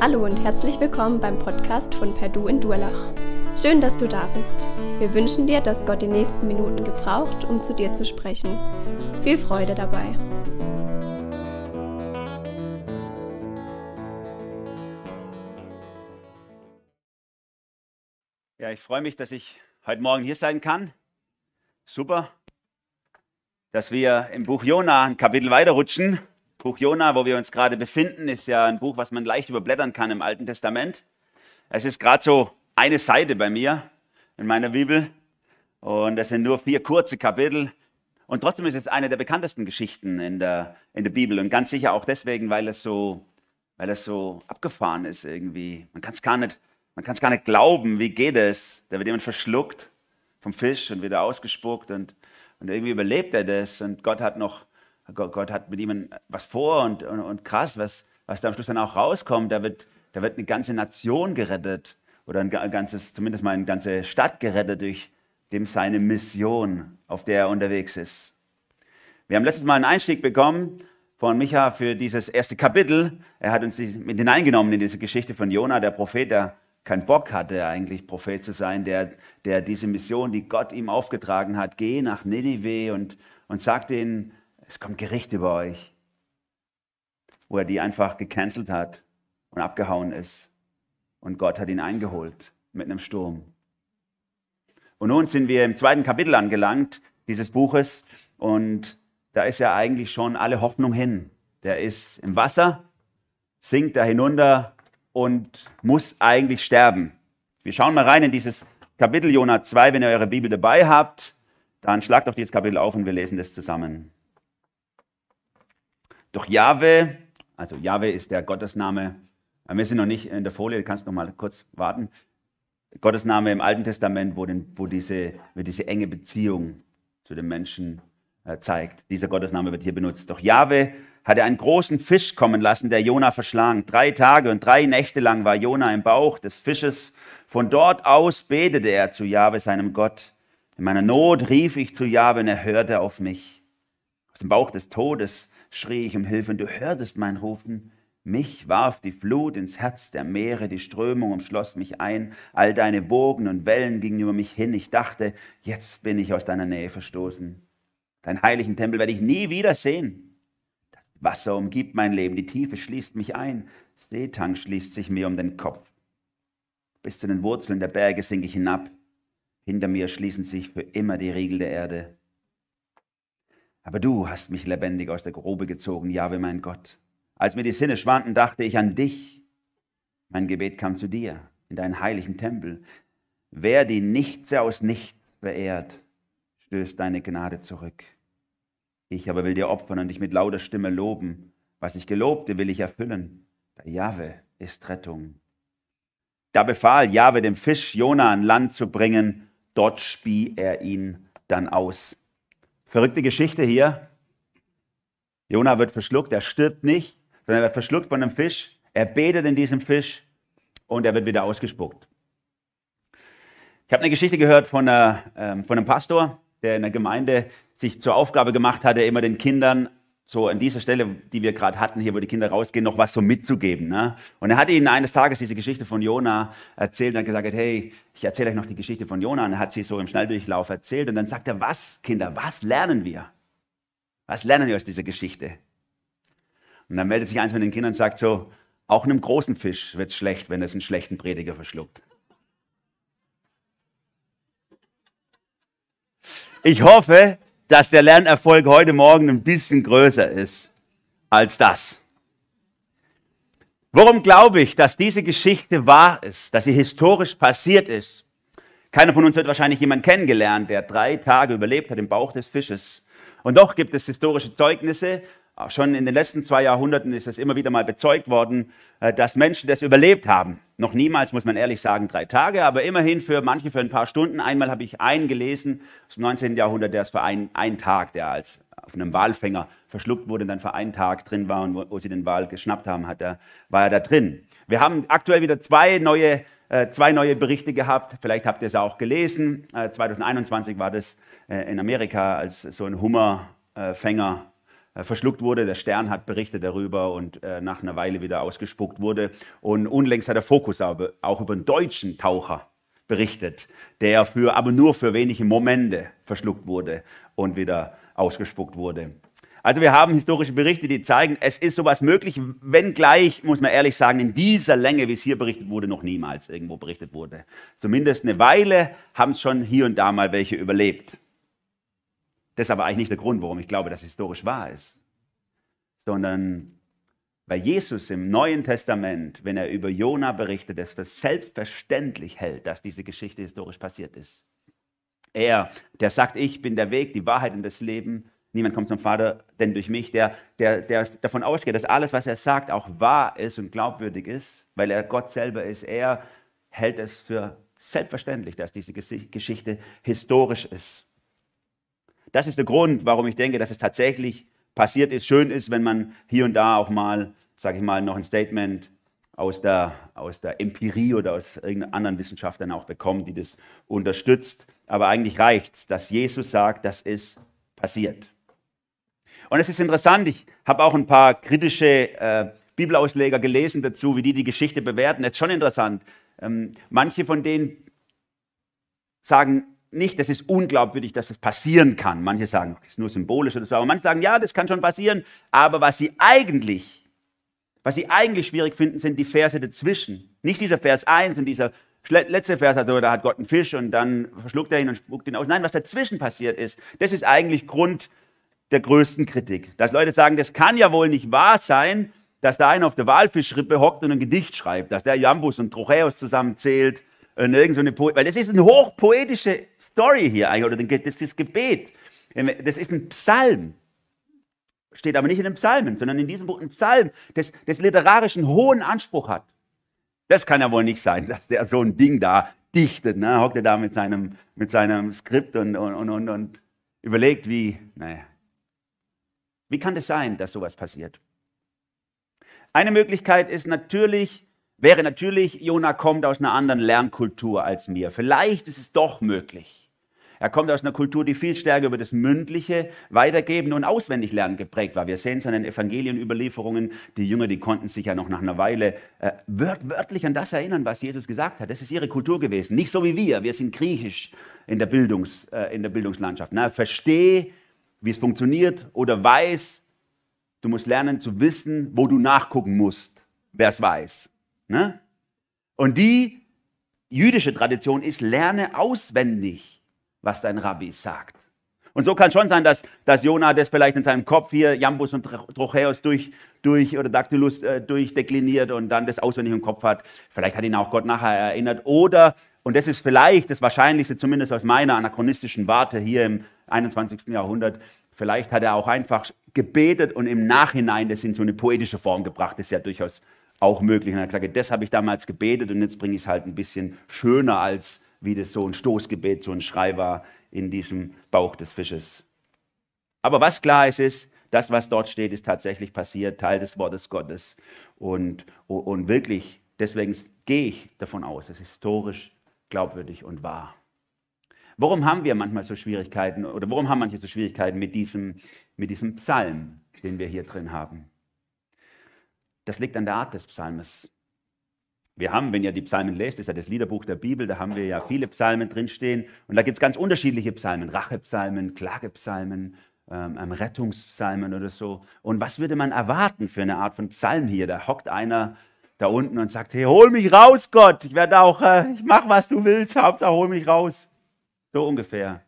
Hallo und herzlich willkommen beim Podcast von Perdu in Durlach. Schön, dass du da bist. Wir wünschen dir, dass Gott die nächsten Minuten gebraucht, um zu dir zu sprechen. Viel Freude dabei. Ja, ich freue mich, dass ich heute Morgen hier sein kann. Super, dass wir im Buch Jona ein Kapitel weiterrutschen. Buch Jona, wo wir uns gerade befinden, ist ja ein Buch, was man leicht überblättern kann im Alten Testament. Es ist gerade so eine Seite bei mir in meiner Bibel und das sind nur vier kurze Kapitel. Und trotzdem ist es eine der bekanntesten Geschichten in der, in der Bibel und ganz sicher auch deswegen, weil es so, weil es so abgefahren ist irgendwie. Man kann es gar nicht, es gar nicht glauben. Wie geht es? Da wird jemand verschluckt vom Fisch und wieder ausgespuckt und, und irgendwie überlebt er das und Gott hat noch Gott, hat mit ihm was vor und, und, und, krass, was, was da am Schluss dann auch rauskommt. Da wird, da wird eine ganze Nation gerettet oder ein ganzes, zumindest mal eine ganze Stadt gerettet durch dem seine Mission, auf der er unterwegs ist. Wir haben letztes Mal einen Einstieg bekommen von Micha für dieses erste Kapitel. Er hat uns mit hineingenommen in diese Geschichte von Jona, der Prophet, der keinen Bock hatte, eigentlich Prophet zu sein, der, der diese Mission, die Gott ihm aufgetragen hat, geh nach Ninive und, und sag denen, es kommt Gericht über euch, wo er die einfach gecancelt hat und abgehauen ist. Und Gott hat ihn eingeholt mit einem Sturm. Und nun sind wir im zweiten Kapitel angelangt dieses Buches und da ist ja eigentlich schon alle Hoffnung hin. Der ist im Wasser, sinkt da hinunter und muss eigentlich sterben. Wir schauen mal rein in dieses Kapitel Jonah 2, wenn ihr eure Bibel dabei habt. Dann schlagt doch dieses Kapitel auf und wir lesen das zusammen. Doch Jahwe, also Jahwe ist der Gottesname, äh, wir sind noch nicht in der Folie, du kannst noch mal kurz warten. Gottesname im Alten Testament, wo, den, wo, diese, diese enge Beziehung zu den Menschen äh, zeigt. Dieser Gottesname wird hier benutzt. Doch Jahwe hatte einen großen Fisch kommen lassen, der Jona verschlang. Drei Tage und drei Nächte lang war Jona im Bauch des Fisches. Von dort aus betete er zu Jahwe, seinem Gott. In meiner Not rief ich zu Jahwe und er hörte auf mich. Aus dem Bauch des Todes schrie ich um Hilfe, und du hörtest mein Rufen. Mich warf die Flut ins Herz der Meere, die Strömung umschloss mich ein, all deine Wogen und Wellen gingen über mich hin. Ich dachte, jetzt bin ich aus deiner Nähe verstoßen. Deinen heiligen Tempel werde ich nie wieder sehen. Das Wasser umgibt mein Leben, die Tiefe schließt mich ein, Seetang schließt sich mir um den Kopf. Bis zu den Wurzeln der Berge sink ich hinab. Hinter mir schließen sich für immer die Riegel der Erde. Aber du hast mich lebendig aus der Grube gezogen, Jahwe mein Gott. Als mir die Sinne schwanden, dachte ich an dich. Mein Gebet kam zu dir in deinen heiligen Tempel. Wer die Nichts aus Nichts verehrt, stößt deine Gnade zurück. Ich aber will dir opfern und dich mit lauter Stimme loben. Was ich gelobte, will ich erfüllen. Bei Jahwe ist Rettung. Da befahl Jahwe dem Fisch, Jona an Land zu bringen. Dort spie er ihn dann aus. Verrückte Geschichte hier. Jona wird verschluckt, er stirbt nicht, sondern er wird verschluckt von einem Fisch. Er betet in diesem Fisch und er wird wieder ausgespuckt. Ich habe eine Geschichte gehört von, einer, ähm, von einem Pastor, der in der Gemeinde sich zur Aufgabe gemacht hatte, immer den Kindern so an dieser Stelle, die wir gerade hatten, hier, wo die Kinder rausgehen, noch was so mitzugeben. Ne? Und er hat ihnen eines Tages diese Geschichte von Jona erzählt und hat gesagt, hey, ich erzähle euch noch die Geschichte von Jona. Und er hat sie so im Schnelldurchlauf erzählt. Und dann sagt er, was, Kinder, was lernen wir? Was lernen wir aus dieser Geschichte? Und dann meldet sich eins von den Kindern und sagt so, auch einem großen Fisch wird es schlecht, wenn es einen schlechten Prediger verschluckt. Ich hoffe, dass der Lernerfolg heute Morgen ein bisschen größer ist als das. Warum glaube ich, dass diese Geschichte wahr ist, dass sie historisch passiert ist? Keiner von uns hat wahrscheinlich jemanden kennengelernt, der drei Tage überlebt hat im Bauch des Fisches. Und doch gibt es historische Zeugnisse, schon in den letzten zwei Jahrhunderten ist es immer wieder mal bezeugt worden, äh, dass Menschen das überlebt haben. Noch niemals, muss man ehrlich sagen, drei Tage, aber immerhin für manche für ein paar Stunden. Einmal habe ich einen gelesen aus dem 19. Jahrhundert, der ist für einen, einen Tag, der als auf einem Walfänger verschluckt wurde und dann für einen Tag drin war und wo, wo sie den Wal geschnappt haben, hat er, war er da drin. Wir haben aktuell wieder zwei neue, äh, zwei neue Berichte gehabt. Vielleicht habt ihr es auch gelesen. Äh, 2021 war das äh, in Amerika, als so ein Hummerfänger verschluckt wurde. Der Stern hat berichtet darüber und äh, nach einer Weile wieder ausgespuckt wurde. Und unlängst hat der Fokus aber auch über einen deutschen Taucher berichtet, der für, aber nur für wenige Momente verschluckt wurde und wieder ausgespuckt wurde. Also wir haben historische Berichte, die zeigen, es ist sowas möglich, wenngleich, muss man ehrlich sagen, in dieser Länge, wie es hier berichtet wurde, noch niemals irgendwo berichtet wurde. Zumindest eine Weile haben es schon hier und da mal welche überlebt. Das ist aber eigentlich nicht der Grund, warum ich glaube, dass historisch wahr ist, sondern weil Jesus im Neuen Testament, wenn er über Jona berichtet, es für selbstverständlich hält, dass diese Geschichte historisch passiert ist. Er, der sagt, ich bin der Weg, die Wahrheit und das Leben, Niemand kommt zum Vater, denn durch mich, der, der, der davon ausgeht, dass alles, was er sagt, auch wahr ist und glaubwürdig ist, weil er Gott selber ist. Er hält es für selbstverständlich, dass diese Geschichte historisch ist. Das ist der Grund, warum ich denke, dass es tatsächlich passiert ist. Schön ist, wenn man hier und da auch mal, sage ich mal, noch ein Statement aus der, aus der Empirie oder aus irgendeiner anderen Wissenschaft dann auch bekommt, die das unterstützt. Aber eigentlich reicht es, dass Jesus sagt, das ist passiert. Und es ist interessant, ich habe auch ein paar kritische äh, Bibelausleger gelesen dazu, wie die die Geschichte bewerten. Es ist schon interessant. Ähm, manche von denen sagen nicht, das ist unglaubwürdig, dass das passieren kann. Manche sagen, das ist nur symbolisch oder so. Aber manche sagen, ja, das kann schon passieren. Aber was sie eigentlich, was sie eigentlich schwierig finden, sind die Verse dazwischen. Nicht dieser Vers 1 und dieser letzte Vers, also, da hat Gott einen Fisch und dann verschluckt er ihn und spuckt ihn aus. Nein, was dazwischen passiert ist, das ist eigentlich Grund der größten Kritik. Dass Leute sagen, das kann ja wohl nicht wahr sein, dass da einer auf der Walfischrippe hockt und ein Gedicht schreibt, dass der Jambus und Trocheus zusammenzählt, und irgend so eine po weil das ist eine hochpoetische Story hier eigentlich, oder das ist das Gebet. Das ist ein Psalm. Steht aber nicht in den Psalmen, sondern in diesem Buch ein Psalm, das, das literarischen hohen Anspruch hat. Das kann ja wohl nicht sein, dass der so ein Ding da dichtet. Ne? Hockt er da mit seinem, mit seinem Skript und, und, und, und überlegt, wie, naja, wie kann das sein, dass sowas passiert? Eine Möglichkeit ist natürlich, wäre natürlich, Jona kommt aus einer anderen Lernkultur als mir. Vielleicht ist es doch möglich. Er kommt aus einer Kultur, die viel stärker über das mündliche Weitergeben und Auswendiglernen geprägt war. Wir sehen es an den Evangelienüberlieferungen. Die Jünger, die konnten sich ja noch nach einer Weile äh, wört, wörtlich an das erinnern, was Jesus gesagt hat. Das ist ihre Kultur gewesen. Nicht so wie wir. Wir sind griechisch in der, Bildungs, äh, in der Bildungslandschaft. Na, versteh wie es funktioniert oder weiß, du musst lernen zu wissen, wo du nachgucken musst, wer es weiß. Ne? Und die jüdische Tradition ist, lerne auswendig, was dein Rabbi sagt. Und so kann schon sein, dass, dass Jonah das vielleicht in seinem Kopf hier, Jambus und Trocheus durch, durch oder Dactylus äh, durchdekliniert und dann das auswendig im Kopf hat. Vielleicht hat ihn auch Gott nachher erinnert. Oder, und das ist vielleicht das Wahrscheinlichste, zumindest aus meiner anachronistischen Warte hier im 21. Jahrhundert. Vielleicht hat er auch einfach gebetet und im Nachhinein das in so eine poetische Form gebracht. Das ist ja durchaus auch möglich. Und er hat gesagt, das habe ich damals gebetet und jetzt bringe ich es halt ein bisschen schöner, als wie das so ein Stoßgebet, so ein Schrei war in diesem Bauch des Fisches. Aber was klar ist, ist, das, was dort steht, ist tatsächlich passiert, Teil des Wortes Gottes. Und, und wirklich, deswegen gehe ich davon aus, es ist historisch glaubwürdig und wahr. Warum haben wir manchmal so Schwierigkeiten oder warum haben manche so Schwierigkeiten mit diesem, mit diesem Psalm, den wir hier drin haben? Das liegt an der Art des Psalmes. Wir haben, wenn ihr die Psalmen lest, ist ja das Liederbuch der Bibel, da haben wir ja viele Psalmen drinstehen. Und da gibt es ganz unterschiedliche Psalmen, Rachepsalmen, Klagepsalmen, ähm, Rettungspsalmen oder so. Und was würde man erwarten für eine Art von Psalm hier? Da hockt einer da unten und sagt, hey, hol mich raus, Gott. Ich werde auch, äh, ich mach, was du willst, Hauptsache hol mich raus. So ungefähr.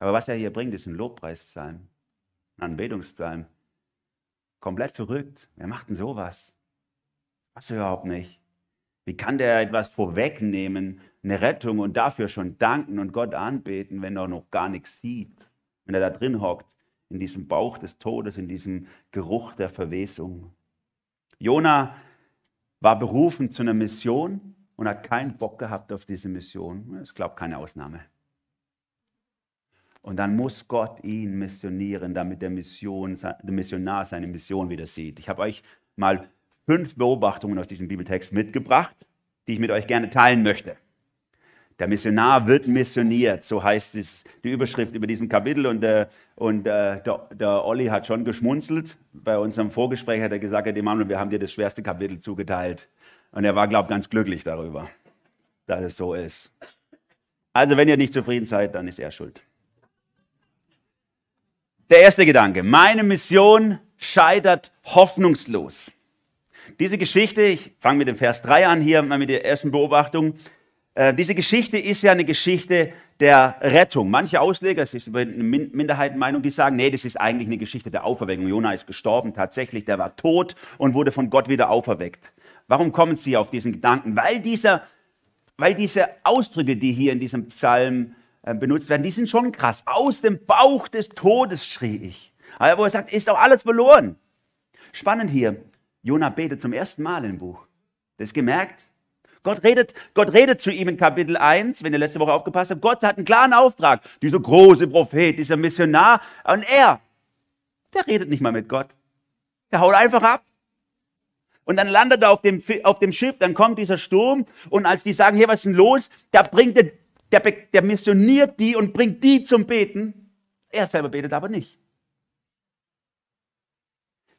Aber was er hier bringt, ist ein Lobpreispsalm, ein Anbetungspsalm. Komplett verrückt. Wer macht denn sowas? Was überhaupt nicht. Wie kann der etwas vorwegnehmen, eine Rettung und dafür schon danken und Gott anbeten, wenn er noch gar nichts sieht? Wenn er da drin hockt, in diesem Bauch des Todes, in diesem Geruch der Verwesung. Jona war berufen zu einer Mission und hat keinen Bock gehabt auf diese Mission. Das ist, keine Ausnahme. Und dann muss Gott ihn missionieren, damit der, Mission, der Missionar seine Mission wieder sieht. Ich habe euch mal fünf Beobachtungen aus diesem Bibeltext mitgebracht, die ich mit euch gerne teilen möchte. Der Missionar wird missioniert, so heißt es die Überschrift über diesem Kapitel. Und, äh, und äh, der, der, Olli hat schon geschmunzelt. Bei unserem Vorgespräch hat er gesagt, Herr Emanuel, wir haben dir das schwerste Kapitel zugeteilt. Und er war, glaube ich, ganz glücklich darüber, dass es so ist. Also wenn ihr nicht zufrieden seid, dann ist er schuld. Der erste Gedanke, meine Mission scheitert hoffnungslos. Diese Geschichte, ich fange mit dem Vers 3 an hier, mit der ersten Beobachtung. Äh, diese Geschichte ist ja eine Geschichte der Rettung. Manche Ausleger, es ist eine Minderheitenmeinung, die sagen, nee, das ist eigentlich eine Geschichte der Auferweckung. Jona ist gestorben, tatsächlich, der war tot und wurde von Gott wieder auferweckt. Warum kommen sie auf diesen Gedanken? Weil, dieser, weil diese Ausdrücke, die hier in diesem Psalm benutzt werden, die sind schon krass. Aus dem Bauch des Todes schrie ich. Aber wo er sagt, ist auch alles verloren. Spannend hier. Jona betet zum ersten Mal im Buch. Das gemerkt? Gott redet, Gott redet zu ihm in Kapitel 1, wenn ihr letzte Woche aufgepasst habt. Gott hat einen klaren Auftrag. Dieser große Prophet, dieser Missionar. Und er, der redet nicht mal mit Gott. Der haut einfach ab. Und dann landet er auf dem, auf dem Schiff, dann kommt dieser Sturm und als die sagen, hier, was ist denn los? Da bringt der, der, der missioniert die und bringt die zum Beten. Er selber betet aber nicht.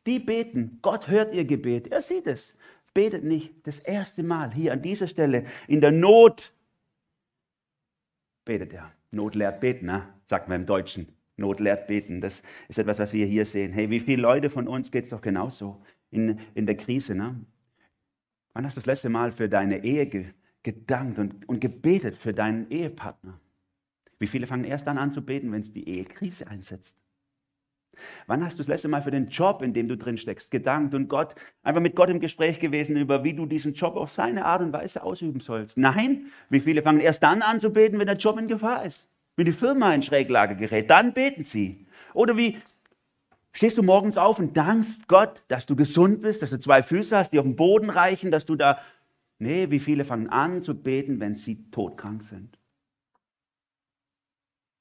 Die beten, Gott hört ihr Gebet, er sieht es. Betet nicht das erste Mal hier an dieser Stelle in der Not. Betet er. Not lehrt beten, ne? sagt man im Deutschen. Not lehrt beten. Das ist etwas, was wir hier sehen. Hey, wie viele Leute von uns geht es doch genauso in, in der Krise. Ne? Wann hast du das letzte Mal für deine Ehe gedankt und, und gebetet für deinen Ehepartner? Wie viele fangen erst dann an zu beten, wenn es die Ehekrise einsetzt? Wann hast du das letzte Mal für den Job, in dem du drin steckst, gedankt und Gott, einfach mit Gott im Gespräch gewesen über, wie du diesen Job auf seine Art und Weise ausüben sollst? Nein, wie viele fangen erst dann an zu beten, wenn der Job in Gefahr ist, wenn die Firma in Schräglage gerät, dann beten sie. Oder wie Stehst du morgens auf und dankst Gott, dass du gesund bist, dass du zwei Füße hast, die auf dem Boden reichen, dass du da... Nee, wie viele fangen an zu beten, wenn sie todkrank sind?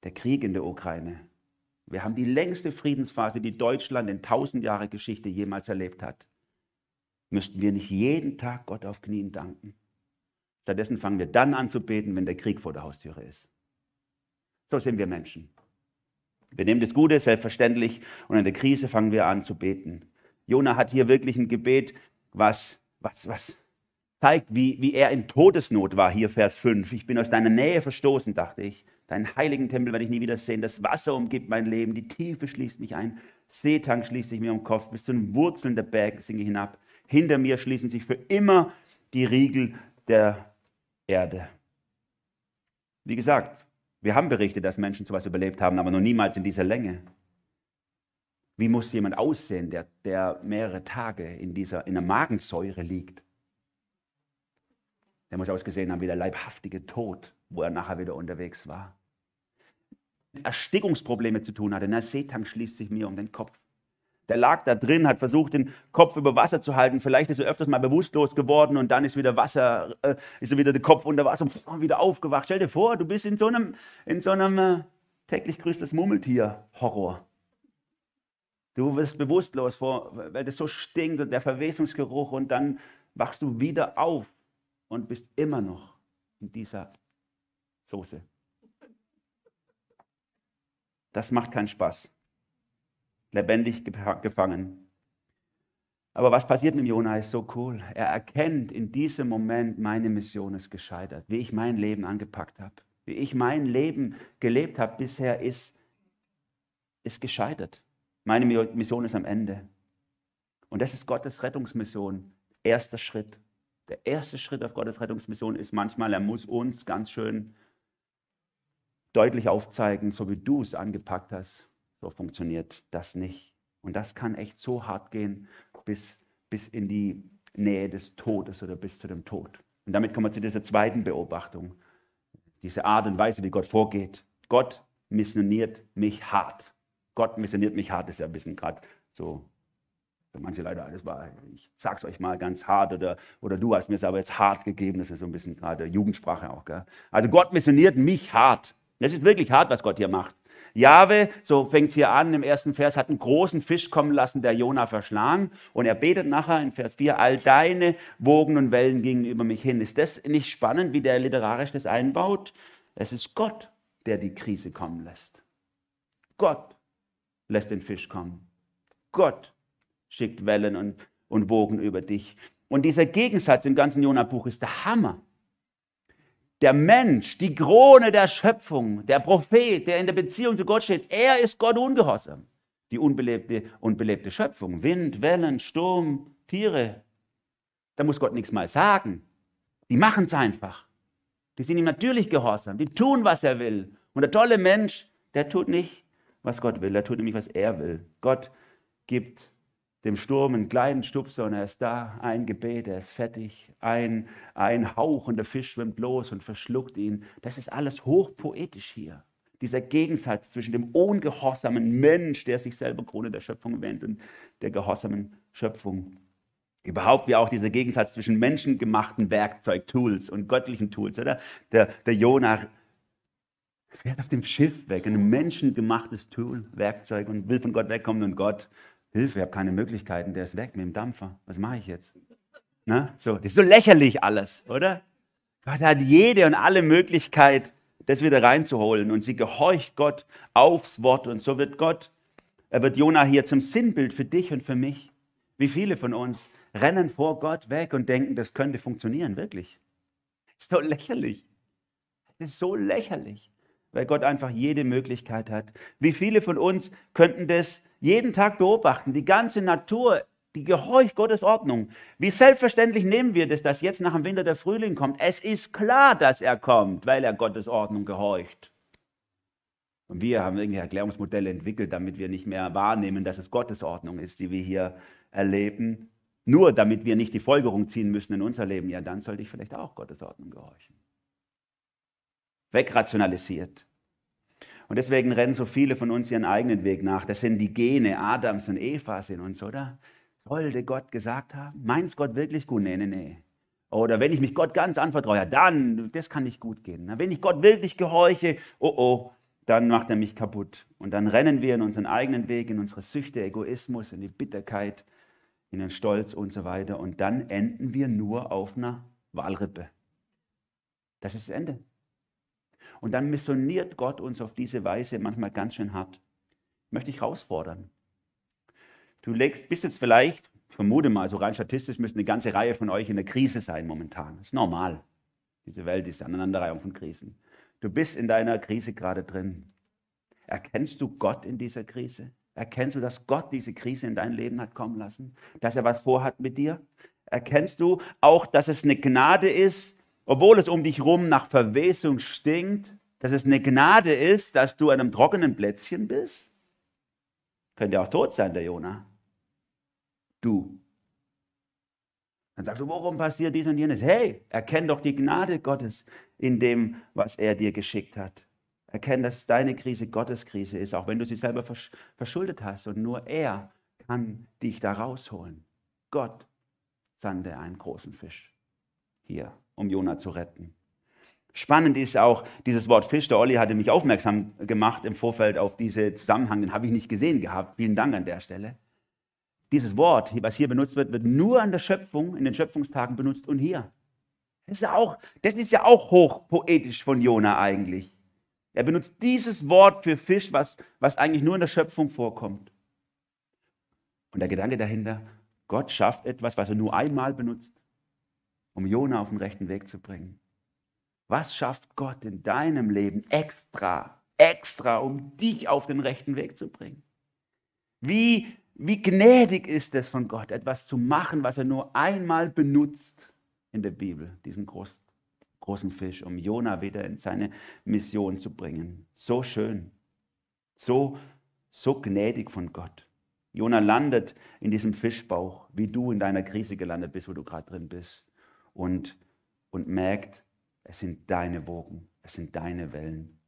Der Krieg in der Ukraine. Wir haben die längste Friedensphase, die Deutschland in tausend Jahre Geschichte jemals erlebt hat. Müssten wir nicht jeden Tag Gott auf Knien danken? Stattdessen fangen wir dann an zu beten, wenn der Krieg vor der Haustüre ist. So sind wir Menschen. Wir nehmen das Gute selbstverständlich und in der Krise fangen wir an zu beten. Jona hat hier wirklich ein Gebet, was, was, was zeigt, wie, wie er in Todesnot war. Hier Vers 5. Ich bin aus deiner Nähe verstoßen, dachte ich. Deinen heiligen Tempel werde ich nie wieder sehen. Das Wasser umgibt mein Leben. Die Tiefe schließt mich ein. Seetang schließt sich mir um den Kopf. Bis zu den Wurzeln der Berge singe ich hinab. Hinter mir schließen sich für immer die Riegel der Erde. Wie gesagt, wir haben Berichte, dass Menschen sowas überlebt haben, aber noch niemals in dieser Länge. Wie muss jemand aussehen, der, der mehrere Tage in, dieser, in der Magensäure liegt? Der muss ausgesehen haben wie der leibhaftige Tod, wo er nachher wieder unterwegs war. Erstickungsprobleme zu tun hatte. Der Seetank schließt sich mir um den Kopf. Der lag da drin, hat versucht, den Kopf über Wasser zu halten. Vielleicht ist er öfters mal bewusstlos geworden und dann ist wieder Wasser, äh, ist er wieder der Kopf unter Wasser und wieder aufgewacht. Stell dir vor, du bist in so einem, in so einem äh, täglich grüßtes Murmeltier-Horror. Du wirst bewusstlos, vor, weil das so stinkt und der Verwesungsgeruch und dann wachst du wieder auf und bist immer noch in dieser Soße. Das macht keinen Spaß lebendig gefangen. Aber was passiert mit Jona ist so cool. Er erkennt in diesem Moment, meine Mission ist gescheitert. Wie ich mein Leben angepackt habe, wie ich mein Leben gelebt habe bisher, ist, ist gescheitert. Meine Mission ist am Ende. Und das ist Gottes Rettungsmission. Erster Schritt. Der erste Schritt auf Gottes Rettungsmission ist manchmal, er muss uns ganz schön deutlich aufzeigen, so wie du es angepackt hast, so funktioniert das nicht. Und das kann echt so hart gehen bis, bis in die Nähe des Todes oder bis zu dem Tod. Und damit kommen wir zu dieser zweiten Beobachtung. Diese Art und Weise, wie Gott vorgeht. Gott missioniert mich hart. Gott missioniert mich hart, ist ja ein bisschen gerade so für manche Leute alles war, ich sag's euch mal ganz hart oder, oder du hast mir es aber jetzt hart gegeben, das ist so ein bisschen gerade Jugendsprache auch. Gell? Also Gott missioniert mich hart. Das ist wirklich hart, was Gott hier macht. Jahwe, so fängt es hier an im ersten Vers, hat einen großen Fisch kommen lassen, der Jona verschlagen. Und er betet nachher in Vers 4, all deine Wogen und Wellen gingen über mich hin. Ist das nicht spannend, wie der literarisch das einbaut? Es ist Gott, der die Krise kommen lässt. Gott lässt den Fisch kommen. Gott schickt Wellen und, und Wogen über dich. Und dieser Gegensatz im ganzen Jona-Buch ist der Hammer. Der Mensch, die Krone der Schöpfung, der Prophet, der in der Beziehung zu Gott steht, er ist Gott ungehorsam. Die unbelebte, unbelebte Schöpfung, Wind, Wellen, Sturm, Tiere, da muss Gott nichts mal sagen. Die machen es einfach. Die sind ihm natürlich gehorsam. Die tun, was er will. Und der tolle Mensch, der tut nicht, was Gott will. Der tut nämlich, was er will. Gott gibt dem Sturm einen kleinen Stupser und er ist da, ein Gebet, er ist fertig, ein, ein Hauch und der Fisch schwimmt los und verschluckt ihn. Das ist alles hochpoetisch hier. Dieser Gegensatz zwischen dem ungehorsamen Mensch, der sich selber Krone der Schöpfung wendet, und der gehorsamen Schöpfung. Überhaupt wie auch dieser Gegensatz zwischen menschengemachten Werkzeug, Tools und göttlichen Tools. Oder? Der, der Jonah fährt auf dem Schiff weg, ein menschengemachtes Tool, Werkzeug und will von Gott wegkommen und Gott Hilfe, ich habe keine Möglichkeiten, der ist weg mit dem Dampfer. Was mache ich jetzt? Na, so, das ist so lächerlich alles, oder? Gott hat jede und alle Möglichkeit, das wieder reinzuholen. Und sie gehorcht Gott aufs Wort. Und so wird Gott, er wird Jona hier zum Sinnbild für dich und für mich. Wie viele von uns rennen vor Gott weg und denken, das könnte funktionieren, wirklich. Das ist so lächerlich. Das ist so lächerlich, weil Gott einfach jede Möglichkeit hat. Wie viele von uns könnten das jeden Tag beobachten, die ganze Natur, die gehorcht Gottes Ordnung. Wie selbstverständlich nehmen wir das, dass jetzt nach dem Winter der Frühling kommt? Es ist klar, dass er kommt, weil er Gottes Ordnung gehorcht. Und wir haben irgendwie Erklärungsmodelle entwickelt, damit wir nicht mehr wahrnehmen, dass es Gottes Ordnung ist, die wir hier erleben. Nur damit wir nicht die Folgerung ziehen müssen in unser Leben. Ja, dann sollte ich vielleicht auch Gottes Ordnung gehorchen. Wegrationalisiert. Und deswegen rennen so viele von uns ihren eigenen Weg nach. Das sind die Gene Adams und Evas in uns, oder? Sollte Gott gesagt haben? Meint Gott wirklich gut? Nee, nee, nee. Oder wenn ich mich Gott ganz anvertraue, dann, das kann nicht gut gehen. Wenn ich Gott wirklich gehorche, oh oh, dann macht er mich kaputt. Und dann rennen wir in unseren eigenen Weg, in unsere Süchte, Egoismus, in die Bitterkeit, in den Stolz und so weiter. Und dann enden wir nur auf einer Walrippe. Das ist das Ende. Und dann missioniert Gott uns auf diese Weise manchmal ganz schön hart. Möchte ich herausfordern. Du legst, bist jetzt vielleicht, ich vermute mal, so rein statistisch müsste eine ganze Reihe von euch in der Krise sein momentan. Das ist normal. Diese Welt ist eine Aneinanderreihung von Krisen. Du bist in deiner Krise gerade drin. Erkennst du Gott in dieser Krise? Erkennst du, dass Gott diese Krise in dein Leben hat kommen lassen? Dass er was vorhat mit dir? Erkennst du auch, dass es eine Gnade ist, obwohl es um dich rum nach Verwesung stinkt, dass es eine Gnade ist, dass du an einem trockenen Plätzchen bist? Könnte auch tot sein, der Jonah. Du. Dann sagst du, warum passiert dies und jenes? Hey, erkenn doch die Gnade Gottes in dem, was er dir geschickt hat. Erkenn, dass deine Krise Gottes Krise ist, auch wenn du sie selber verschuldet hast. Und nur er kann dich da rausholen. Gott sandte einen großen Fisch hier um Jona zu retten. Spannend ist auch dieses Wort Fisch. Der Olli hatte mich aufmerksam gemacht im Vorfeld auf diesen Zusammenhang. Den habe ich nicht gesehen gehabt. Vielen Dank an der Stelle. Dieses Wort, was hier benutzt wird, wird nur an der Schöpfung, in den Schöpfungstagen benutzt und hier. Das ist ja auch, das ist ja auch hochpoetisch von Jona eigentlich. Er benutzt dieses Wort für Fisch, was, was eigentlich nur in der Schöpfung vorkommt. Und der Gedanke dahinter, Gott schafft etwas, was er nur einmal benutzt um Jona auf den rechten Weg zu bringen? Was schafft Gott in deinem Leben extra, extra, um dich auf den rechten Weg zu bringen? Wie, wie gnädig ist es von Gott, etwas zu machen, was er nur einmal benutzt in der Bibel, diesen großen, großen Fisch, um Jona wieder in seine Mission zu bringen. So schön, so, so gnädig von Gott. Jona landet in diesem Fischbauch, wie du in deiner Krise gelandet bist, wo du gerade drin bist und, und merkt, es sind deine Wogen, es sind deine Wellen.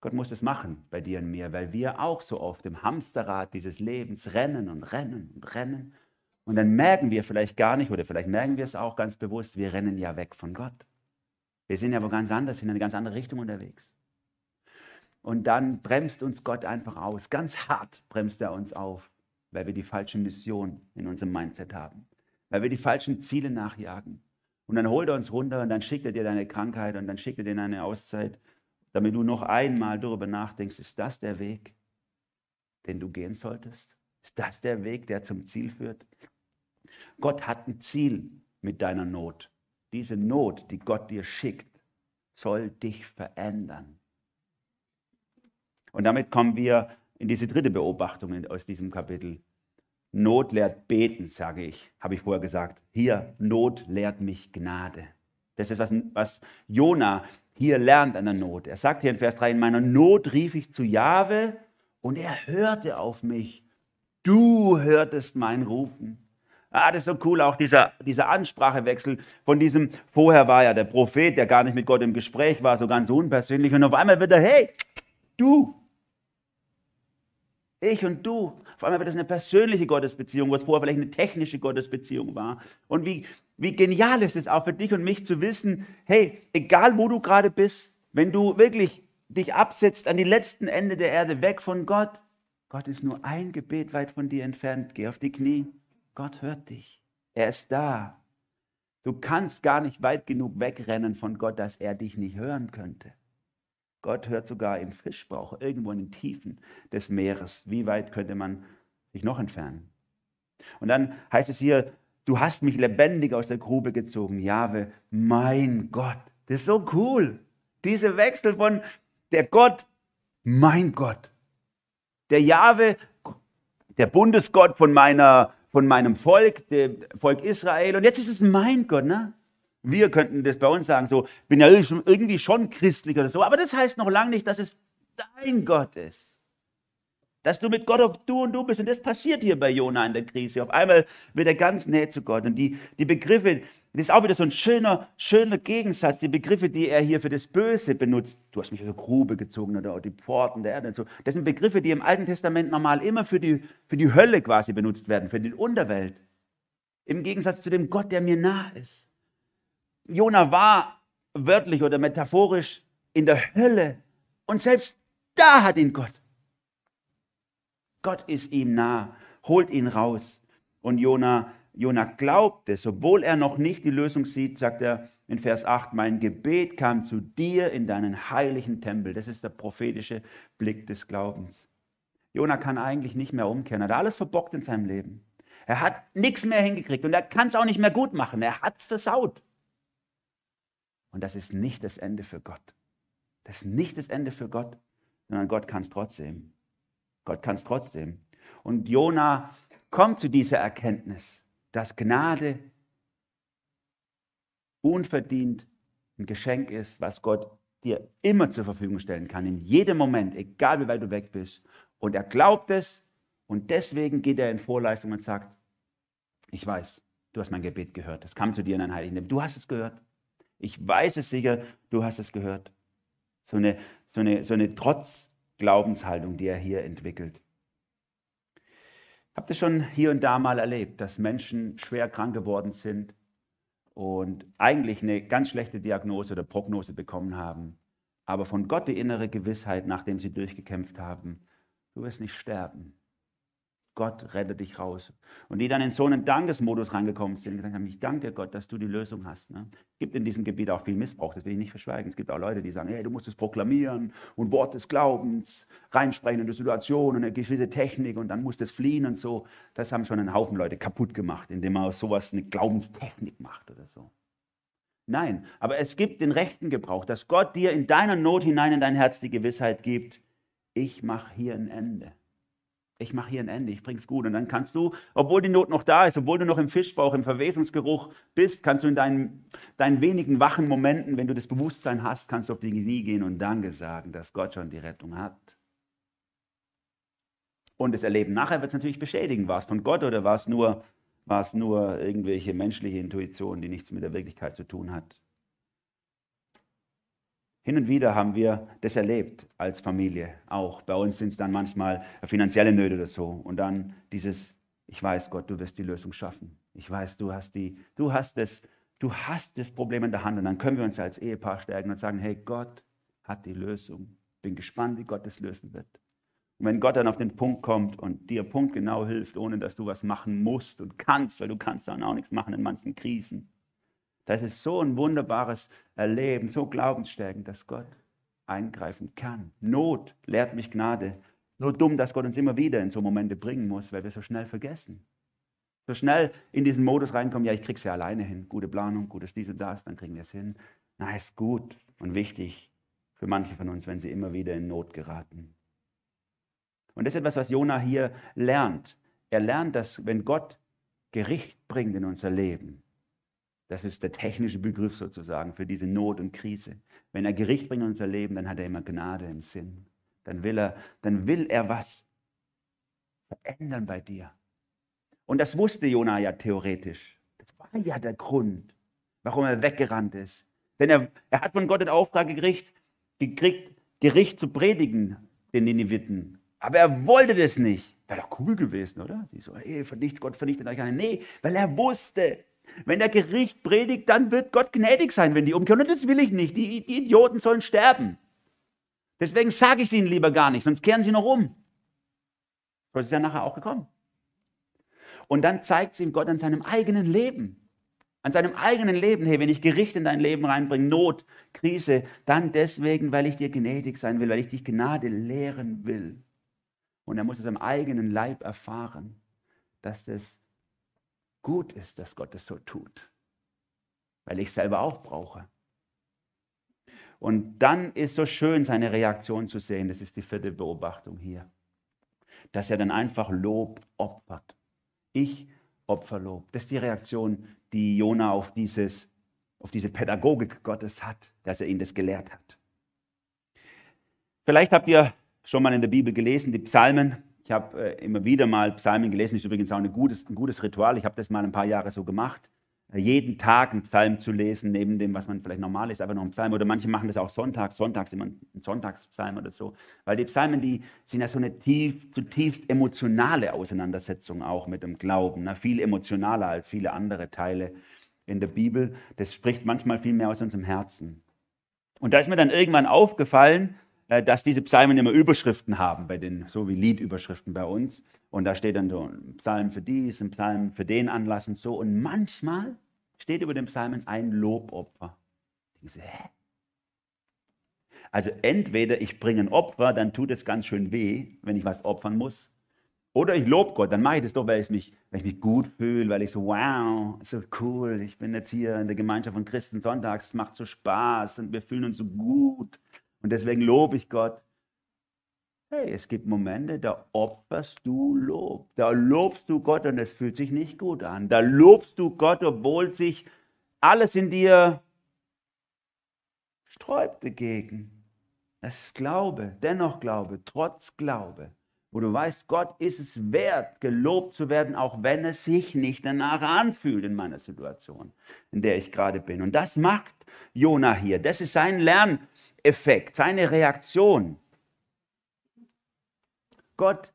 Gott muss es machen bei dir und mir, weil wir auch so oft im Hamsterrad dieses Lebens rennen und rennen und rennen. Und dann merken wir vielleicht gar nicht, oder vielleicht merken wir es auch ganz bewusst, wir rennen ja weg von Gott. Wir sind ja wo ganz anders, in eine ganz andere Richtung unterwegs. Und dann bremst uns Gott einfach aus. Ganz hart bremst er uns auf, weil wir die falsche Mission in unserem Mindset haben, weil wir die falschen Ziele nachjagen. Und dann holt er uns runter und dann schickt er dir deine Krankheit und dann schickt er dir eine Auszeit, damit du noch einmal darüber nachdenkst, ist das der Weg, den du gehen solltest? Ist das der Weg, der zum Ziel führt? Gott hat ein Ziel mit deiner Not. Diese Not, die Gott dir schickt, soll dich verändern. Und damit kommen wir in diese dritte Beobachtung aus diesem Kapitel. Not lehrt beten, sage ich, habe ich vorher gesagt. Hier, Not lehrt mich Gnade. Das ist, was, was Jona hier lernt an der Not. Er sagt hier in Vers 3, in meiner Not rief ich zu Jahwe und er hörte auf mich. Du hörtest mein Rufen. Ah, das ist so cool, auch dieser, dieser Ansprachewechsel von diesem, vorher war ja der Prophet, der gar nicht mit Gott im Gespräch war, so ganz unpersönlich. Und auf einmal wird er, hey, du, ich und du. Auf einmal wird das eine persönliche Gottesbeziehung, was vorher vielleicht eine technische Gottesbeziehung war. Und wie, wie genial ist es auch für dich und mich zu wissen, hey, egal wo du gerade bist, wenn du wirklich dich absetzt an die letzten Ende der Erde, weg von Gott, Gott ist nur ein Gebet weit von dir entfernt. Geh auf die Knie. Gott hört dich. Er ist da. Du kannst gar nicht weit genug wegrennen von Gott, dass er dich nicht hören könnte. Gott hört sogar im Fischbauch, irgendwo in den Tiefen des Meeres. Wie weit könnte man sich noch entfernen? Und dann heißt es hier, du hast mich lebendig aus der Grube gezogen, Jahwe, mein Gott. Das ist so cool. Diese Wechsel von der Gott, mein Gott. Der Jahwe, der Bundesgott von, meiner, von meinem Volk, dem Volk Israel. Und jetzt ist es mein Gott, ne? Wir könnten das bei uns sagen, so, bin ja irgendwie schon christlich oder so, aber das heißt noch lange nicht, dass es dein Gott ist. Dass du mit Gott auf du und du bist. Und das passiert hier bei Jona in der Krise. Auf einmal wird er ganz näher zu Gott. Und die, die Begriffe, das ist auch wieder so ein schöner, schöner Gegensatz. Die Begriffe, die er hier für das Böse benutzt. Du hast mich aus der Grube gezogen oder die Pforten der Erde und so. Das sind Begriffe, die im Alten Testament normal immer für die, für die Hölle quasi benutzt werden, für die Unterwelt. Im Gegensatz zu dem Gott, der mir nah ist. Jona war wörtlich oder metaphorisch in der Hölle und selbst da hat ihn Gott. Gott ist ihm nah, holt ihn raus. Und Jona, Jona glaubte, obwohl er noch nicht die Lösung sieht, sagt er in Vers 8, mein Gebet kam zu dir in deinen heiligen Tempel. Das ist der prophetische Blick des Glaubens. Jona kann eigentlich nicht mehr umkehren. Er hat alles verbockt in seinem Leben. Er hat nichts mehr hingekriegt und er kann es auch nicht mehr gut machen. Er hat es versaut. Und das ist nicht das Ende für Gott. Das ist nicht das Ende für Gott, sondern Gott kann es trotzdem. Gott kann es trotzdem. Und Jona kommt zu dieser Erkenntnis, dass Gnade unverdient ein Geschenk ist, was Gott dir immer zur Verfügung stellen kann, in jedem Moment, egal wie weit du weg bist. Und er glaubt es und deswegen geht er in Vorleistung und sagt, ich weiß, du hast mein Gebet gehört. Es kam zu dir in ein Heiligen. Du hast es gehört. Ich weiß es sicher, du hast es gehört. So eine, so eine, so eine Trotz-Glaubenshaltung, die er hier entwickelt. Habt ihr schon hier und da mal erlebt, dass Menschen schwer krank geworden sind und eigentlich eine ganz schlechte Diagnose oder Prognose bekommen haben, aber von Gott die innere Gewissheit, nachdem sie durchgekämpft haben, du wirst nicht sterben. Gott rette dich raus. Und die dann in so einen Dankesmodus reingekommen sind und gesagt haben, ich danke dir Gott, dass du die Lösung hast. Ne? Es gibt in diesem Gebiet auch viel Missbrauch, das will ich nicht verschweigen. Es gibt auch Leute, die sagen, hey, du musst es proklamieren und Wort des Glaubens reinsprechen in die Situation und eine gewisse Technik und dann musst es fliehen und so. Das haben schon einen Haufen Leute kaputt gemacht, indem man aus sowas eine Glaubenstechnik macht oder so. Nein, aber es gibt den rechten Gebrauch, dass Gott dir in deiner Not hinein in dein Herz die Gewissheit gibt, ich mache hier ein Ende ich mache hier ein Ende, ich bring's gut. Und dann kannst du, obwohl die Not noch da ist, obwohl du noch im Fischbauch, im Verwesungsgeruch bist, kannst du in deinen, deinen wenigen wachen Momenten, wenn du das Bewusstsein hast, kannst du auf die Knie gehen und Danke sagen, dass Gott schon die Rettung hat. Und das Erleben nachher wird es natürlich beschädigen. War es von Gott oder war es nur, nur irgendwelche menschliche Intuition, die nichts mit der Wirklichkeit zu tun hat? Hin und wieder haben wir das erlebt als Familie auch. Bei uns sind es dann manchmal finanzielle Nöte oder so. Und dann dieses, ich weiß Gott, du wirst die Lösung schaffen. Ich weiß, du hast, die, du hast, das, du hast das Problem in der Hand. Und dann können wir uns als Ehepaar stärken und sagen, hey, Gott hat die Lösung. Bin gespannt, wie Gott das lösen wird. Und wenn Gott dann auf den Punkt kommt und dir punktgenau hilft, ohne dass du was machen musst und kannst, weil du kannst dann auch nichts machen in manchen Krisen, das ist so ein wunderbares Erleben, so glaubensstärkend, dass Gott eingreifen kann. Not lehrt mich Gnade. Nur dumm, dass Gott uns immer wieder in so Momente bringen muss, weil wir so schnell vergessen. So schnell in diesen Modus reinkommen, ja, ich krieg's ja alleine hin. Gute Planung, gutes dies und das, dann kriegen wir es hin. Na, ist gut und wichtig für manche von uns, wenn sie immer wieder in Not geraten. Und das ist etwas, was Jona hier lernt. Er lernt, dass wenn Gott Gericht bringt in unser Leben, das ist der technische Begriff sozusagen für diese Not und Krise. Wenn er Gericht bringt in unser Leben, dann hat er immer Gnade im Sinn. Dann will er, dann will er was verändern bei dir. Und das wusste Jona ja theoretisch. Das war ja der Grund, warum er weggerannt ist. Denn er, er hat von Gott den Auftrag gekriegt, gekriegt, Gericht zu predigen, den Nineviten. Aber er wollte das nicht. Wäre doch cool gewesen, oder? Die so, hey, vernichtet, Gott vernichtet euch alle. Nee, weil er wusste, wenn der Gericht predigt, dann wird Gott gnädig sein, wenn die umkehren. Und das will ich nicht. Die, die Idioten sollen sterben. Deswegen sage ich es ihnen lieber gar nicht, sonst kehren sie noch um. So ist es ja nachher auch gekommen. Und dann zeigt es ihm Gott an seinem eigenen Leben. An seinem eigenen Leben, hey, wenn ich Gericht in dein Leben reinbringe, Not, Krise, dann deswegen, weil ich dir gnädig sein will, weil ich dich Gnade lehren will. Und er muss es am eigenen Leib erfahren, dass das gut ist, dass Gott es so tut, weil ich selber auch brauche. Und dann ist so schön, seine Reaktion zu sehen. Das ist die vierte Beobachtung hier. Dass er dann einfach Lob opfert. Ich opfer Lob. Das ist die Reaktion, die Jona auf, dieses, auf diese Pädagogik Gottes hat, dass er ihn das gelehrt hat. Vielleicht habt ihr schon mal in der Bibel gelesen, die Psalmen. Ich habe äh, immer wieder mal Psalmen gelesen, ist übrigens auch ein gutes, ein gutes Ritual. Ich habe das mal ein paar Jahre so gemacht, äh, jeden Tag einen Psalm zu lesen, neben dem, was man vielleicht normal ist, einfach noch einen Psalm. Oder manche machen das auch sonntags, sonntags immer einen Sonntagspsalm oder so. Weil die Psalmen, die sind ja so eine tief, zutiefst emotionale Auseinandersetzung auch mit dem Glauben. Ne? Viel emotionaler als viele andere Teile in der Bibel. Das spricht manchmal viel mehr aus unserem Herzen. Und da ist mir dann irgendwann aufgefallen, dass diese Psalmen immer Überschriften haben, bei den, so wie Liedüberschriften bei uns. Und da steht dann so ein Psalm für dies, ein Psalm für den Anlass und so. Und manchmal steht über den Psalmen ein Lobopfer. Denke, hä? Also entweder ich bringe ein Opfer, dann tut es ganz schön weh, wenn ich was opfern muss. Oder ich lobe Gott, dann mache ich das doch, weil ich mich, weil ich mich gut fühle, weil ich so, wow, so cool, ich bin jetzt hier in der Gemeinschaft von Christen sonntags, es macht so Spaß und wir fühlen uns so gut. Und deswegen lobe ich Gott. Hey, es gibt Momente, da opferst du Lob. Da lobst du Gott und es fühlt sich nicht gut an. Da lobst du Gott, obwohl sich alles in dir sträubt dagegen. Das ist Glaube, dennoch Glaube, trotz Glaube. Wo du weißt, Gott ist es wert, gelobt zu werden, auch wenn es sich nicht danach anfühlt in meiner Situation, in der ich gerade bin. Und das macht Jona hier. Das ist sein Lern, Effekt, seine Reaktion. Gott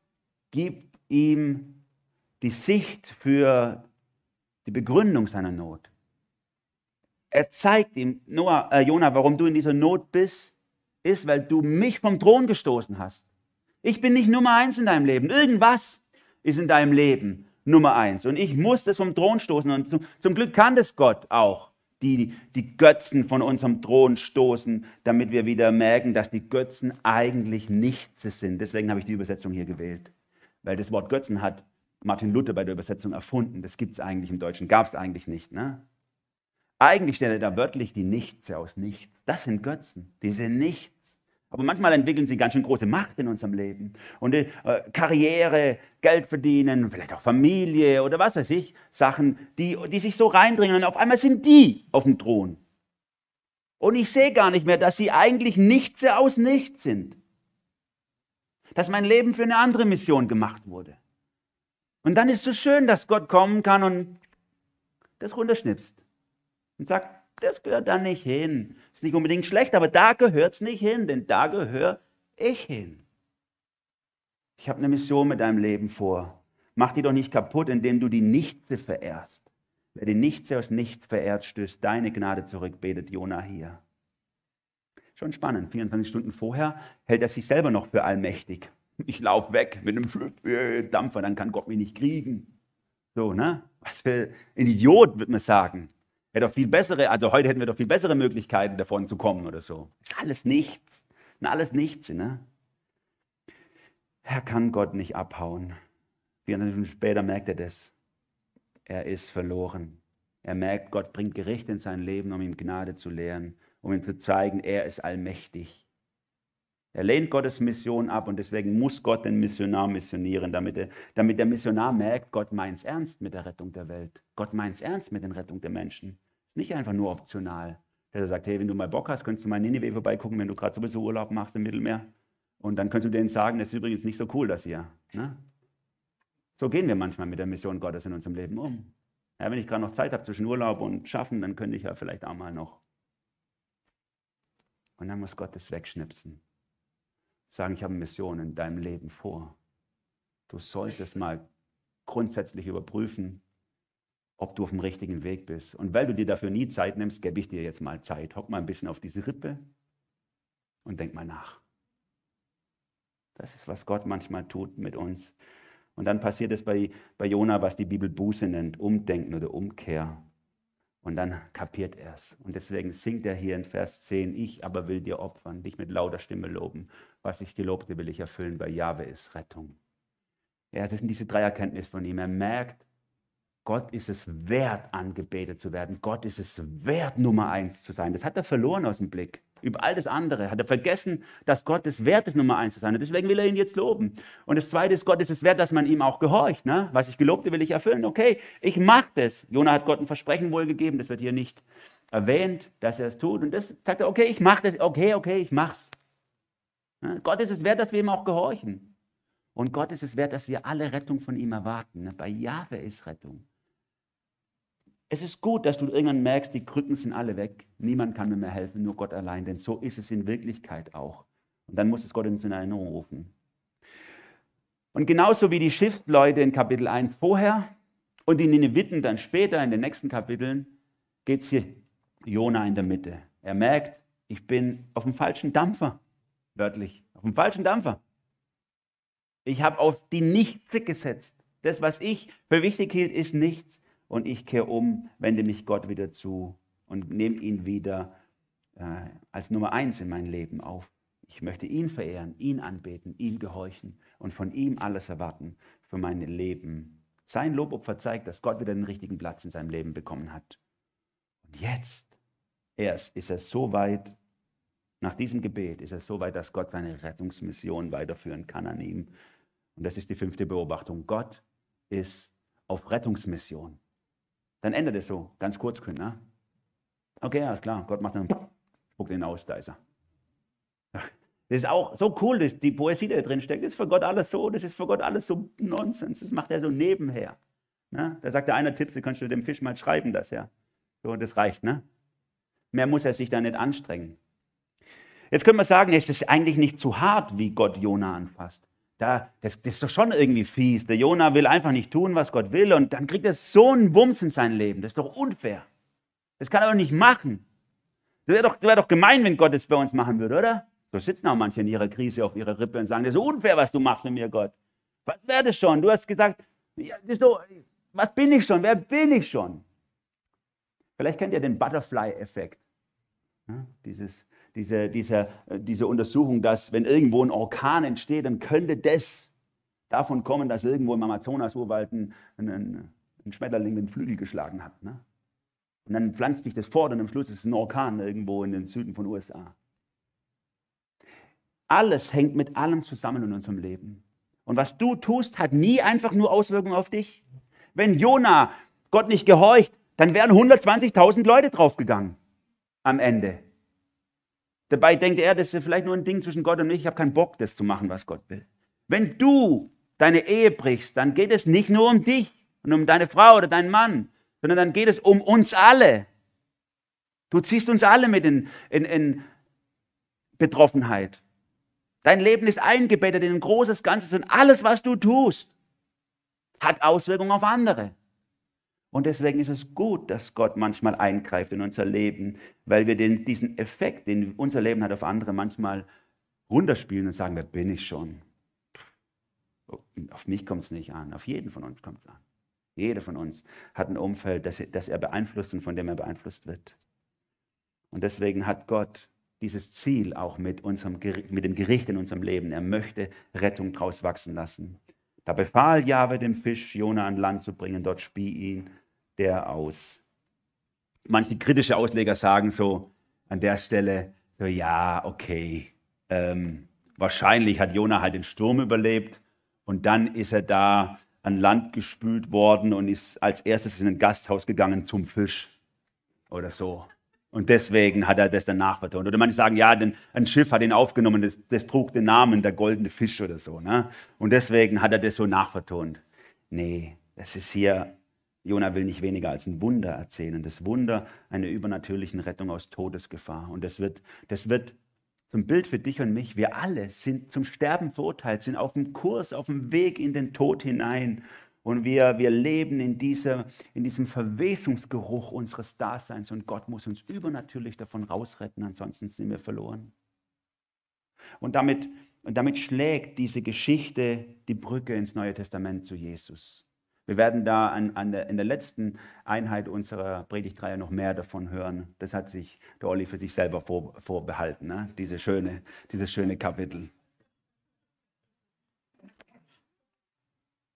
gibt ihm die Sicht für die Begründung seiner Not. Er zeigt ihm, Noah, äh, Jonah, warum du in dieser Not bist, ist, weil du mich vom Thron gestoßen hast. Ich bin nicht Nummer eins in deinem Leben. Irgendwas ist in deinem Leben Nummer eins. Und ich muss das vom Thron stoßen. Und zum, zum Glück kann das Gott auch die die Götzen von unserem Thron stoßen, damit wir wieder merken, dass die Götzen eigentlich nichts sind. Deswegen habe ich die Übersetzung hier gewählt. Weil das Wort Götzen hat Martin Luther bei der Übersetzung erfunden. Das gibt es eigentlich im Deutschen, gab es eigentlich nicht. Ne? Eigentlich stellt er da wörtlich die Nichts aus Nichts. Das sind Götzen, die sind nichts. Aber manchmal entwickeln sie ganz schön große Macht in unserem Leben. Und äh, Karriere, Geld verdienen, vielleicht auch Familie oder was weiß ich, Sachen, die, die sich so reindringen und auf einmal sind die auf dem Thron. Und ich sehe gar nicht mehr, dass sie eigentlich nichts aus nichts sind. Dass mein Leben für eine andere Mission gemacht wurde. Und dann ist es so schön, dass Gott kommen kann und das runterschnipst und sagt, das gehört da nicht hin. Ist nicht unbedingt schlecht, aber da gehört es nicht hin, denn da gehöre ich hin. Ich habe eine Mission mit deinem Leben vor. Mach die doch nicht kaputt, indem du die Nichtse verehrst. Wer die Nichtse aus Nichts verehrt, stößt deine Gnade zurück, betet Jona hier. Schon spannend. 24 Stunden vorher hält er sich selber noch für allmächtig. Ich laufe weg mit einem Dampfer, dann kann Gott mich nicht kriegen. So, ne? Was für ein Idiot, würde man sagen. Er doch viel bessere, also heute hätten wir doch viel bessere Möglichkeiten, davon zu kommen oder so. Ist alles nichts. Und alles nichts, ne? Er kann Gott nicht abhauen. 24 Stunden später merkt er das. Er ist verloren. Er merkt, Gott bringt Gericht in sein Leben, um ihm Gnade zu lehren, um ihm zu zeigen, er ist allmächtig. Er lehnt Gottes Mission ab und deswegen muss Gott den Missionar missionieren, damit, er, damit der Missionar merkt, Gott meint es ernst mit der Rettung der Welt. Gott meint es ernst mit der Rettung der Menschen. Ist nicht einfach nur optional. Der sagt, hey, wenn du mal Bock hast, könntest du mal in Ninive vorbeigucken, wenn du gerade sowieso Urlaub machst im Mittelmeer. Und dann könntest du denen sagen, es ist übrigens nicht so cool, das hier. Ne? So gehen wir manchmal mit der Mission Gottes in unserem Leben um. Ja, wenn ich gerade noch Zeit habe zwischen Urlaub und Schaffen, dann könnte ich ja vielleicht auch mal noch. Und dann muss Gott das wegschnipsen sagen, ich habe eine Mission in deinem Leben vor. Du solltest mal grundsätzlich überprüfen, ob du auf dem richtigen Weg bist. Und weil du dir dafür nie Zeit nimmst, gebe ich dir jetzt mal Zeit. Hock mal ein bisschen auf diese Rippe und denk mal nach. Das ist, was Gott manchmal tut mit uns. Und dann passiert es bei, bei Jona, was die Bibel Buße nennt, Umdenken oder Umkehr. Und dann kapiert er es. Und deswegen singt er hier in Vers 10, ich aber will dir opfern, dich mit lauter Stimme loben. Was ich gelobte, will ich erfüllen. Bei Jahwe ist Rettung. Ja, das sind diese drei Erkenntnisse von ihm. Er merkt, Gott ist es wert, angebetet zu werden. Gott ist es wert, Nummer eins zu sein. Das hat er verloren aus dem Blick über all das andere. Hat er vergessen, dass Gott es wert ist, Nummer eins zu sein. Und deswegen will er ihn jetzt loben. Und das Zweite ist, Gott ist es wert, dass man ihm auch gehorcht. Ne? Was ich gelobte, will ich erfüllen. Okay, ich mache das. Jona hat Gott ein Versprechen wohl gegeben. Das wird hier nicht erwähnt, dass er es tut. Und das sagt er, okay, ich mache das. Okay, okay, ich mach's. Ne? Gott ist es wert, dass wir ihm auch gehorchen. Und Gott ist es wert, dass wir alle Rettung von ihm erwarten. Ne? Bei Jahwe ist Rettung. Es ist gut, dass du irgendwann merkst, die Krücken sind alle weg. Niemand kann mir mehr helfen, nur Gott allein. Denn so ist es in Wirklichkeit auch. Und dann muss es Gott in Erinnerung rufen. Und genauso wie die Schiffleute in Kapitel 1 vorher und die Nineviten dann später in den nächsten Kapiteln, geht es hier Jona in der Mitte. Er merkt, ich bin auf dem falschen Dampfer, wörtlich, auf dem falschen Dampfer. Ich habe auf die Nichts gesetzt. Das, was ich für wichtig hielt, ist nichts und ich kehre um, wende mich Gott wieder zu und nehme ihn wieder äh, als Nummer eins in mein Leben auf. Ich möchte ihn verehren, ihn anbeten, ihm gehorchen und von ihm alles erwarten für mein Leben. Sein Lobopfer zeigt, dass Gott wieder den richtigen Platz in seinem Leben bekommen hat. Und jetzt erst ist er so weit, nach diesem Gebet ist er so weit, dass Gott seine Rettungsmission weiterführen kann an ihm. Und das ist die fünfte Beobachtung. Gott ist auf Rettungsmission. Dann endet es so, ganz kurz, ne? Okay, alles klar, Gott macht dann, spuckt ihn aus, da ist er. Das ist auch so cool, die Poesie, die da drin steckt. Das ist für Gott alles so, das ist für Gott alles so Nonsens. Das macht er so nebenher. Ne? Da sagt der eine Tipp, kannst du dem Fisch mal schreiben, das ja. So, das reicht, ne? Mehr muss er sich da nicht anstrengen. Jetzt können wir sagen, es ist eigentlich nicht zu hart, wie Gott Jona anfasst da, das, das, ist doch schon irgendwie fies. Der Jonah will einfach nicht tun, was Gott will und dann kriegt er so einen Wumms in sein Leben. Das ist doch unfair. Das kann er doch nicht machen. Das wäre doch, wär doch gemein, wenn Gott das bei uns machen würde, oder? So sitzen auch manche in ihrer Krise auf ihrer Rippe und sagen, das ist unfair, was du machst mit mir, Gott. Was wäre das schon? Du hast gesagt, ja, so, was bin ich schon? Wer bin ich schon? Vielleicht kennt ihr den Butterfly-Effekt. Ja, dieses, diese, diese, äh, diese Untersuchung, dass wenn irgendwo ein Orkan entsteht, dann könnte das davon kommen, dass irgendwo im Amazonas-Urwald ein, ein, ein, Schmetterling den Flügel geschlagen hat. Ne? Und dann pflanzt sich das fort und am Schluss ist ein Orkan irgendwo in den Süden von USA. Alles hängt mit allem zusammen in unserem Leben. Und was du tust, hat nie einfach nur Auswirkungen auf dich. Wenn Jona Gott nicht gehorcht, dann wären 120.000 Leute draufgegangen am Ende. Dabei denkt er, das ist vielleicht nur ein Ding zwischen Gott und mich. Ich habe keinen Bock, das zu machen, was Gott will. Wenn du deine Ehe brichst, dann geht es nicht nur um dich und um deine Frau oder deinen Mann, sondern dann geht es um uns alle. Du ziehst uns alle mit in, in, in Betroffenheit. Dein Leben ist eingebettet in ein großes Ganzes und alles, was du tust, hat Auswirkungen auf andere. Und deswegen ist es gut, dass Gott manchmal eingreift in unser Leben, weil wir den, diesen Effekt, den unser Leben hat auf andere, manchmal runterspielen und sagen, wer bin ich schon? Auf mich kommt es nicht an, auf jeden von uns kommt es an. Jeder von uns hat ein Umfeld, das, das er beeinflusst und von dem er beeinflusst wird. Und deswegen hat Gott dieses Ziel auch mit, unserem, mit dem Gericht in unserem Leben. Er möchte Rettung draus wachsen lassen. Da befahl Jahwe dem Fisch, Jona an Land zu bringen, dort spie ihn der aus. Manche kritische Ausleger sagen so an der Stelle, so, ja, okay, ähm, wahrscheinlich hat Jona halt den Sturm überlebt und dann ist er da an Land gespült worden und ist als erstes in ein Gasthaus gegangen zum Fisch oder so. Und deswegen hat er das dann nachvertont. Oder manche sagen, ja, denn ein Schiff hat ihn aufgenommen, das, das trug den Namen der goldene Fisch oder so. Ne? Und deswegen hat er das so nachvertont. Nee, das ist hier Jona will nicht weniger als ein Wunder erzählen. Das Wunder einer übernatürlichen Rettung aus Todesgefahr. Und das wird, das wird zum Bild für dich und mich. Wir alle sind zum Sterben verurteilt, sind auf dem Kurs, auf dem Weg in den Tod hinein. Und wir, wir leben in, dieser, in diesem Verwesungsgeruch unseres Daseins. Und Gott muss uns übernatürlich davon rausretten, ansonsten sind wir verloren. Und damit, und damit schlägt diese Geschichte die Brücke ins Neue Testament zu Jesus. Wir werden da an, an der, in der letzten Einheit unserer Predigtreihe noch mehr davon hören. Das hat sich der Olli für sich selber vor, vorbehalten, ne? diese schöne, dieses schöne Kapitel.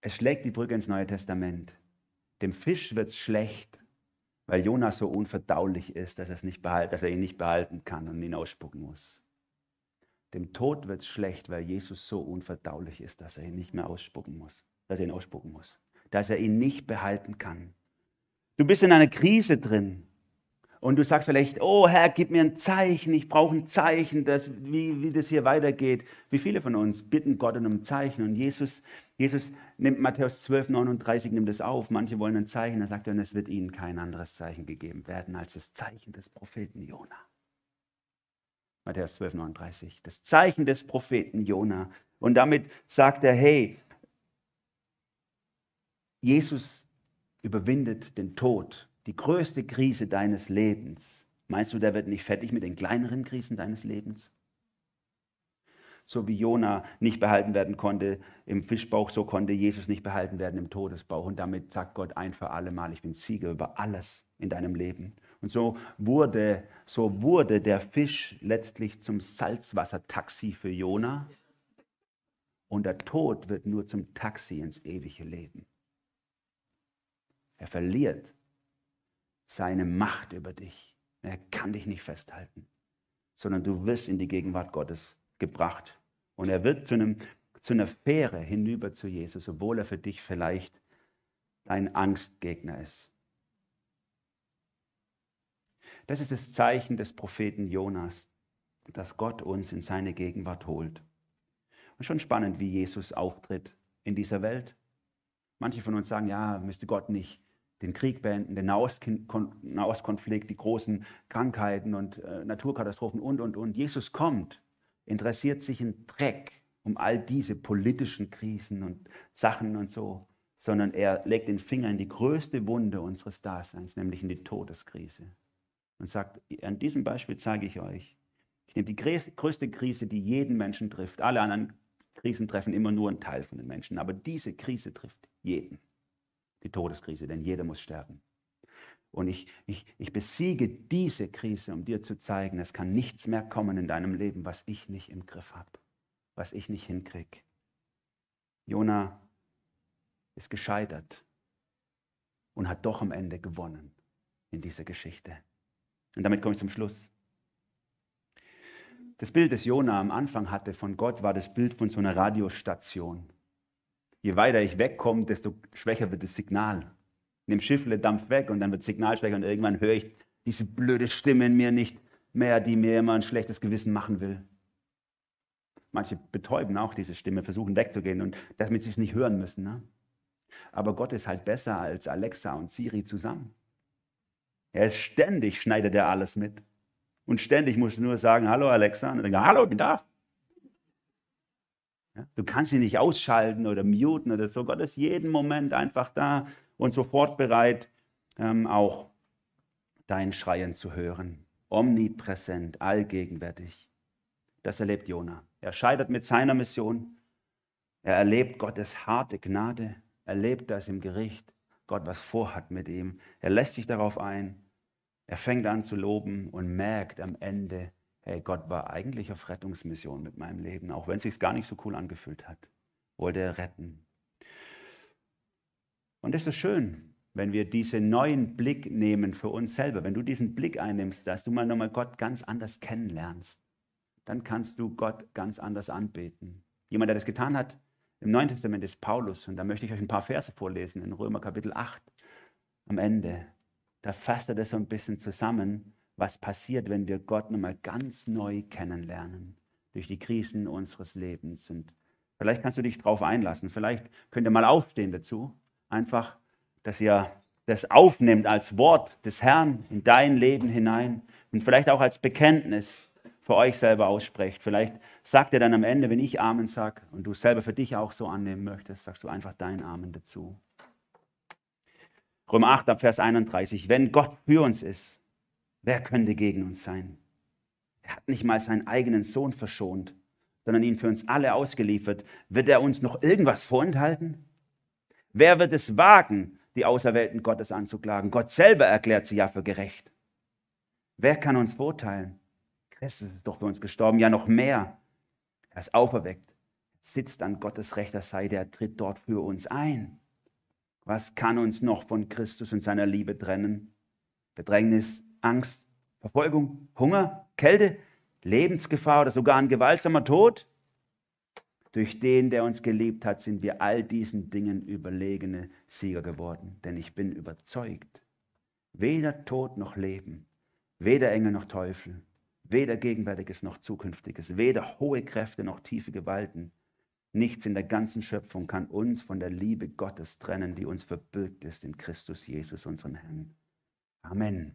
Es schlägt die Brücke ins Neue Testament. Dem Fisch wird es schlecht, weil Jonas so unverdaulich ist, dass, nicht behalt, dass er ihn nicht behalten kann und ihn ausspucken muss. Dem Tod wird es schlecht, weil Jesus so unverdaulich ist, dass er ihn nicht mehr ausspucken muss, dass er ihn ausspucken muss dass er ihn nicht behalten kann. Du bist in einer Krise drin und du sagst vielleicht, oh Herr, gib mir ein Zeichen, ich brauche ein Zeichen, dass, wie, wie das hier weitergeht. Wie viele von uns bitten Gott um ein Zeichen und Jesus, Jesus nimmt Matthäus 12, 39, nimmt es auf. Manche wollen ein Zeichen, er sagt dann, es wird ihnen kein anderes Zeichen gegeben werden als das Zeichen des Propheten Jona. Matthäus 12, 39, das Zeichen des Propheten Jona. Und damit sagt er, hey, Jesus überwindet den Tod, die größte Krise deines Lebens. Meinst du, der wird nicht fertig mit den kleineren Krisen deines Lebens? So wie Jona nicht behalten werden konnte im Fischbauch, so konnte Jesus nicht behalten werden im Todesbauch. Und damit sagt Gott ein für alle Mal, ich bin Sieger über alles in deinem Leben. Und so wurde, so wurde der Fisch letztlich zum Salzwassertaxi für Jona. Und der Tod wird nur zum Taxi ins ewige Leben. Er verliert seine Macht über dich. Er kann dich nicht festhalten, sondern du wirst in die Gegenwart Gottes gebracht. Und er wird zu, einem, zu einer Fähre hinüber zu Jesus, obwohl er für dich vielleicht dein Angstgegner ist. Das ist das Zeichen des Propheten Jonas, dass Gott uns in seine Gegenwart holt. Und schon spannend, wie Jesus auftritt in dieser Welt. Manche von uns sagen, ja, müsste Gott nicht den Krieg beenden, den Nahostkonflikt, die großen Krankheiten und äh, Naturkatastrophen und, und, und. Jesus kommt, interessiert sich in Dreck um all diese politischen Krisen und Sachen und so, sondern er legt den Finger in die größte Wunde unseres Daseins, nämlich in die Todeskrise. Und sagt, an diesem Beispiel zeige ich euch, ich nehme die größte Krise, die jeden Menschen trifft. Alle anderen Krisen treffen immer nur einen Teil von den Menschen, aber diese Krise trifft jeden die Todeskrise, denn jeder muss sterben. Und ich, ich, ich besiege diese Krise, um dir zu zeigen, es kann nichts mehr kommen in deinem Leben, was ich nicht im Griff habe, was ich nicht hinkriege. Jona ist gescheitert und hat doch am Ende gewonnen in dieser Geschichte. Und damit komme ich zum Schluss. Das Bild, das Jona am Anfang hatte von Gott, war das Bild von so einer Radiostation. Je weiter ich wegkomme, desto schwächer wird das Signal. Nimm Schiffle, Dampf weg und dann wird das Signal schwächer und irgendwann höre ich diese blöde Stimme in mir nicht mehr, die mir immer ein schlechtes Gewissen machen will. Manche betäuben auch diese Stimme, versuchen wegzugehen und damit sie es nicht hören müssen. Ne? Aber Gott ist halt besser als Alexa und Siri zusammen. Er ist ständig, schneidet er alles mit. Und ständig musst du nur sagen, hallo Alexa. Und dann hallo, ich bin da. Du kannst ihn nicht ausschalten oder muten oder so. Gott ist jeden Moment einfach da und sofort bereit, ähm, auch dein Schreien zu hören. Omnipräsent, allgegenwärtig. Das erlebt Jona. Er scheitert mit seiner Mission. Er erlebt Gottes harte Gnade, erlebt das im Gericht, Gott was vorhat mit ihm. Er lässt sich darauf ein. Er fängt an zu loben und merkt am Ende, hey, Gott war eigentlich auf Rettungsmission mit meinem Leben, auch wenn es sich gar nicht so cool angefühlt hat. Wollte er retten. Und es ist schön, wenn wir diesen neuen Blick nehmen für uns selber. Wenn du diesen Blick einnimmst, dass du mal nochmal Gott ganz anders kennenlernst, dann kannst du Gott ganz anders anbeten. Jemand, der das getan hat, im Neuen Testament ist Paulus. Und da möchte ich euch ein paar Verse vorlesen in Römer Kapitel 8 am Ende da fasst er das so ein bisschen zusammen, was passiert, wenn wir Gott nochmal ganz neu kennenlernen durch die Krisen unseres Lebens. Und vielleicht kannst du dich darauf einlassen. Vielleicht könnt ihr mal aufstehen dazu. Einfach, dass ihr das aufnimmt als Wort des Herrn in dein Leben hinein und vielleicht auch als Bekenntnis für euch selber aussprecht. Vielleicht sagt ihr dann am Ende, wenn ich Amen sage und du selber für dich auch so annehmen möchtest, sagst du einfach dein Amen dazu. Römer 8 ab Vers 31. Wenn Gott für uns ist, wer könnte gegen uns sein? Er hat nicht mal seinen eigenen Sohn verschont, sondern ihn für uns alle ausgeliefert. Wird er uns noch irgendwas vorenthalten? Wer wird es wagen, die Auserwählten Gottes anzuklagen? Gott selber erklärt sie ja für gerecht. Wer kann uns beurteilen? Christus ist doch für uns gestorben, ja noch mehr. Er ist auferweckt, sitzt an Gottes rechter Seite, er tritt dort für uns ein. Was kann uns noch von Christus und seiner Liebe trennen? Bedrängnis, Angst, Verfolgung, Hunger, Kälte, Lebensgefahr oder sogar ein gewaltsamer Tod? Durch den, der uns geliebt hat, sind wir all diesen Dingen überlegene Sieger geworden. Denn ich bin überzeugt, weder Tod noch Leben, weder Engel noch Teufel, weder Gegenwärtiges noch Zukünftiges, weder hohe Kräfte noch tiefe Gewalten, Nichts in der ganzen Schöpfung kann uns von der Liebe Gottes trennen, die uns verbürgt ist in Christus Jesus, unserem Herrn. Amen.